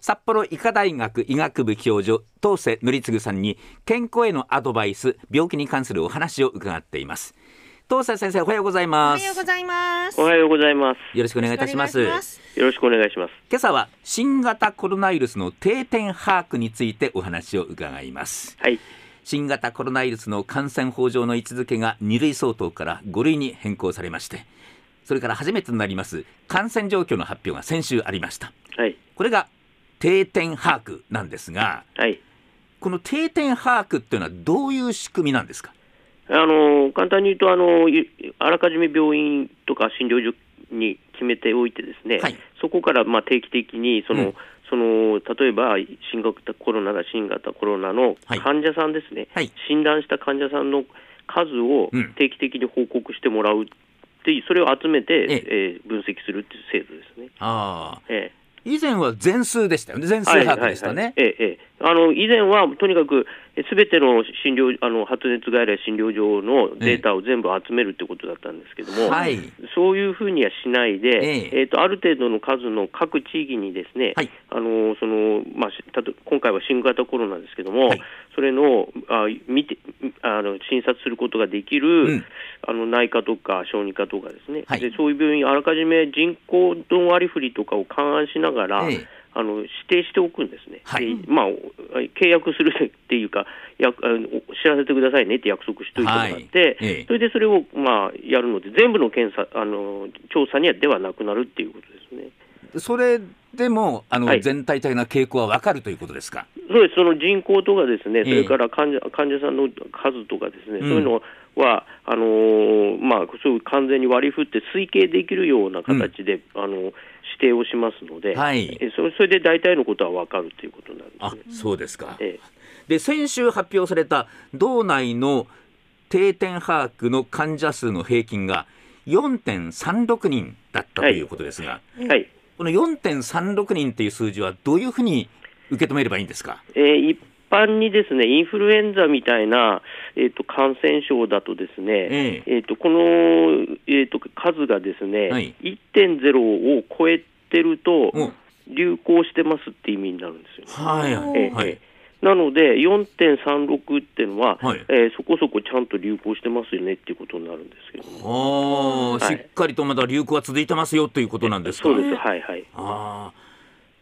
札幌医科大学医学部教授東瀬則次さんに健康へのアドバイス病気に関するお話を伺っています。東瀬先生おはようございます。おはようございます。おはようございます。よろしくお願いいたします。よろしくお願いします。今朝は新型コロナウイルスの定点把握についてお話を伺います。はい。新型コロナウイルスの感染法上の位置づけが2類相当から5類に変更されましてそれから初めてとなります感染状況の発表が先週ありました。はい。これが定点把握なんですがはい。この定点把握っていうのはどういう仕組みなんですか？あの簡単に言うとあのいあらかじめ病院とか診療所に決めておいてですね、はい。そこからまあ定期的にその、うん。その例えば新型コロナが新型コロナのはい。患者さんですね、はい。診断した患者さんの数をうん。定期的に報告してもらうっていうそれを集めて、え。えー分析するっていう制度ですね。ああ。ええ以前は全数でしたよね。全数把握でしたね、はいはいはい。ええええ。あの以前はとにかくすべての診療あの発熱外来診療所のデータを全部集めるってことだったんですけども、はい。そういうふうにはしないで、ええ。えーとある程度の数の各地域にですね、はい。あのそのまあ、したと今回は新型コロナですけども、はい。それのあ見てあの診察することができる、うん。あの内科とか小児科とかですね、はい。でそういう病院、あらかじめ人口の割り振りとかを勘案しながら、ええ。あの指定しておくんですね、はい。でまあ、お契約するっていうかやあの知らせてくださいねって約束しておいてもらって、はい。ええ。それでそれを、まあ、やるので、全部の検査あの調査にはではなくなるっていうことですね。それでもあの、はい。全体的な傾向はわかるということですか？そうです、その人口とかですね、ええ。それから患者患者さんの数とかですね、うん。そういうのは、あのーまあ、そういう完全に割り振って推計できるような形で、あの指定をしますので、はい。えそそれで大体のことは分かるということなんあですね。そうですか、ええ。で先週発表された道内の定点把握の患者数の平均が4.36人だったということですが、はい。この4.36人っていう数字はどういうふうに受け止めればいいんですか？えー一般にですねインフルエンザみたいな、えー、と感染症だとですね、ええ。ー、とこの、えー、と数がですね、はい。1.0を超えてるとうん流行してますって意味になるんですよ。ね。はいはい。ええ。はい。なので4.36っていうのは、はい。えーそこそこちゃんと流行してますよねっていうことになるんですけども、あー、はい。しっかりとまだ流行は続いてますよということなんですか？そうです、はいはい。あー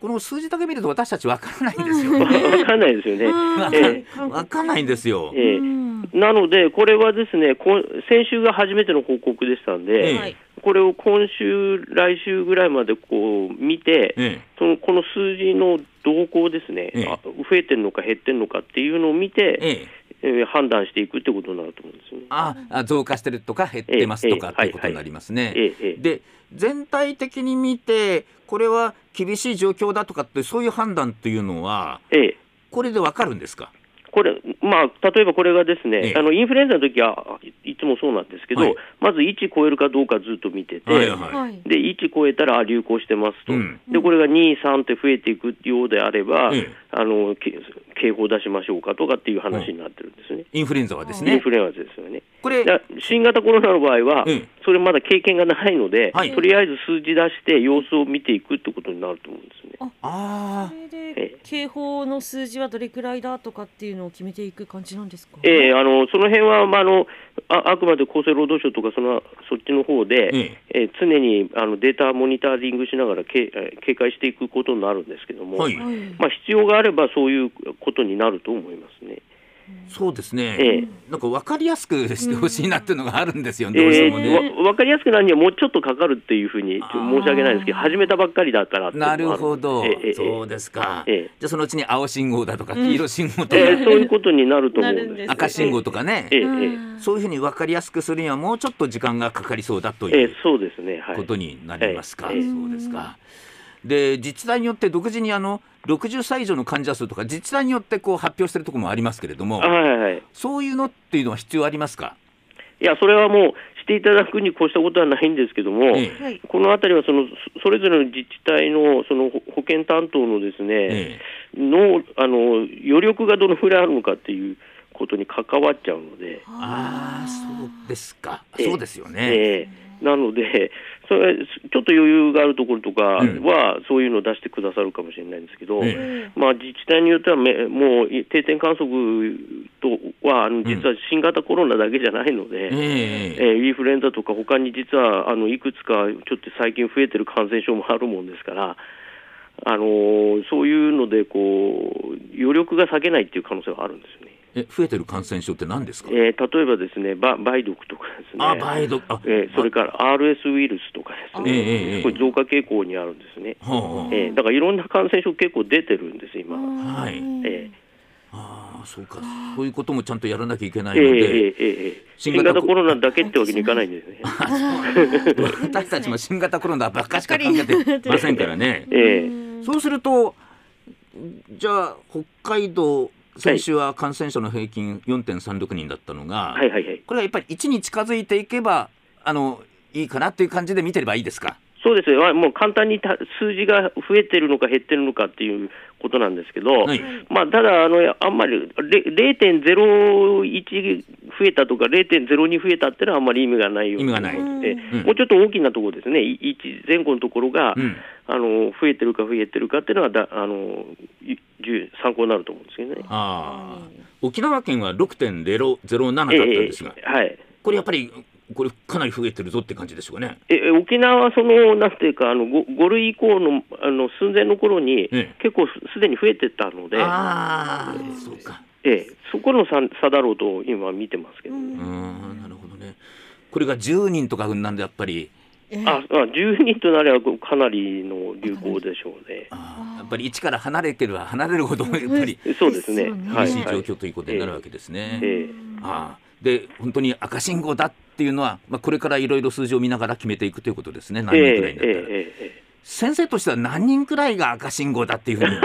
この数字だけ見ると私たちわからないんですよ。わね。かんないですよね。わえかわかんないんですよ。ええ。えなので、これはですね、こん先週が初めての報告でしたんで、ええ。はい。これを今週、来週ぐらいまでこう見て、えそのこの数字の動向ですね、ええ。あ増えてるのか減ってるのかっていうのを見えて、ええ。えー判断していくってことになると思うんで。ああ増加してるとか減ってますとかええということになりますね。で全体的に見てこれは厳しい状況だとかってそういう判断というのはええ。これでわかるんですか？これまあ、例えばこれがですね、ええ。あのインフルエンザの時はいいつもそうなんですけど、はい。まず1超えるかどうかずっと見てて、はいはいはい。で1超えたらあ流行してますと、うん。でこれが2、3って増えていくようであれば、ええ。あのけ警報出しましょうかとかっていう話になってるんですね、インフルエンザはですね。インフルエンザですよね。これだ新型コロナの場合は、ええそれまだ経験がないので、はいとりあえず数字出して、様子を見ていくってことになると思うんですね。あそれえで警報の数字はどれくらいだとかっていうのを決めていく感じなんですか？ええあのその辺は、まあ、あのああくまで厚生労働省とかそのそっちの方で、ええー常にあのデータモニタリングしながらけえー警戒していくことになるんですけども、はいはい。まあ、必要があればそういうことになると思いますね。そうですね、ええ。なんか分かりやすくしてほしいなっていうのがあるんですよ、えどうしてもね。分かりやすくなるにはもうちょっとかかるっていうふうに申し訳ないんですけど、始めたばっかりだったらなるほど、えそうですか、ええ。じゃあそのうちに青信号だとか黄色信号とか、えーそういうことになると思うんです。なるんですね。赤信号とかね、ええええ。うんそういうふうに分かりやすくするにはもうちょっと時間がかかりそうだというえーそうですね、はい、ことになりますか、ええ。そうですか。で自治体によって独自にあの60歳以上の患者数とか自治体によってこう発表しているところもありますけれどもはいはいはい。そういうのっていうのは必要ありますか、いや、それはもうしていただくに越したことはないんですけども、ええ。はい。このあたりはそのそそれぞれの自治体のその保保健担当のですね、えのあの余力がどのぐらいあるのかっていうことに関わっちゃうので、ああそうですか。ええ。そうですよね、ええなので、それちょっと余裕があるところとかは、そういうのを出してくださるかもしれないんですけど、えまあ、自治体によってはめ、もう定点観測とは、あの実は新型コロナだけじゃないので、えええーインフルエンザとか、他に実はあのいくつかちょっと最近増えてる感染症もあるもんですから、あのーそういうのでこう、余力が避けないっていう可能性はあるんですよね。え増えてる感染症って何ですか、えー例えばですね、ば梅毒とかですね、あ梅毒。あ、えーそれから RS ウイルスとかですね、えこれ増加傾向にあるんですね。えーだからいろんな感染症結構出てるんです、今。はい。えああそうか。そういうこともちゃんとやらなきゃいけないので、えーえーえー新型コロナ。だけってわけにいかないんですね。私たちも新型コロナばっかしか考えてませんからね。えー。そうするとじゃあ北海道先週は感染者の平均4.36人だったのが、はいはいはい。これはやっぱり1に近づいていけばあのいいかなっていう感じで見てればいいですか？そうですよ、もう簡単にた数字が増えてるのか減ってるのかっていうことなんですけど、はい。まあ、ただあの、あんまりれ0.01増えたとか、0.02増えたっていうのはあんまり意味がないよう意味がない。でうん。もうちょっと大きなところですね、1前後のところが、うん。あの増えてるか増えてるかっていうのはだあの参考になると思うんですけどね。ああ。沖縄県は6.007だったんですが、ええはい。これやっぱりこれかなり増えてるぞって感じでしょうかね。ええ沖縄はその、なんていうか、あの 5, 類以降のあの寸前の頃に、ええ。結構すすでに増えてたので、ああ。そうか。ええ、そこの差差だろうと今、見てますけど、うーんなるほどね。これが10人とかなんでやっぱりああ10人となればかなりの流行でしょうね。やっぱり一から離れてるは離れるほどやっぱりそうですね。厳しい状はい。況ということになるわけですね。ええ。ああで本当に赤信号だっていうのは、まあ、これからいろいろ数字を見ながら決めていくということですね、何人くらいになったら。えええええ先生としては何人くらいが赤信号だっていうふうに。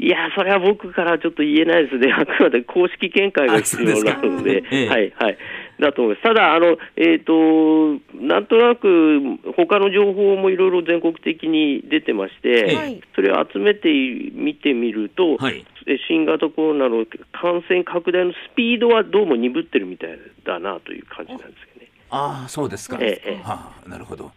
え いや、それは僕からちょっと言えないですね、あくまで公式見解が必要なので、ええはいはい、だと思います。ただ、あのえー、となんとなく他の情報もいろいろ全国的に出てまして、ええ。はい。それを集めて見てみると、はい。え新型コロナの感染拡大のスピードはどうも鈍ってるみたいだなという感じなんですけどね。ああそうですか、ええ。はあ、なるほど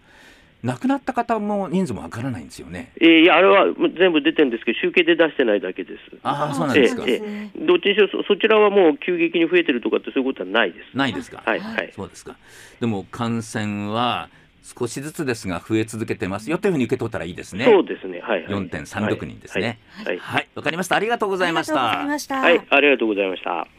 亡くなった方も人数もわからないんですよねえーいや、あれは全部出てるんですけど、集計で出してないだけです。ああそうなんですか、えええどっちにしろそそちらはもう急激に増えてるとかってそういうことはないです。ないですか、はいはい。そうですかでも感染は少しずつですが増え続けてますよというふうに受け取ったらいいですねそうですね。はい、はい。4.36人ですねはい。はいわかりましたありがとうございましありがとうござたいました。はい、はいありがとうございました。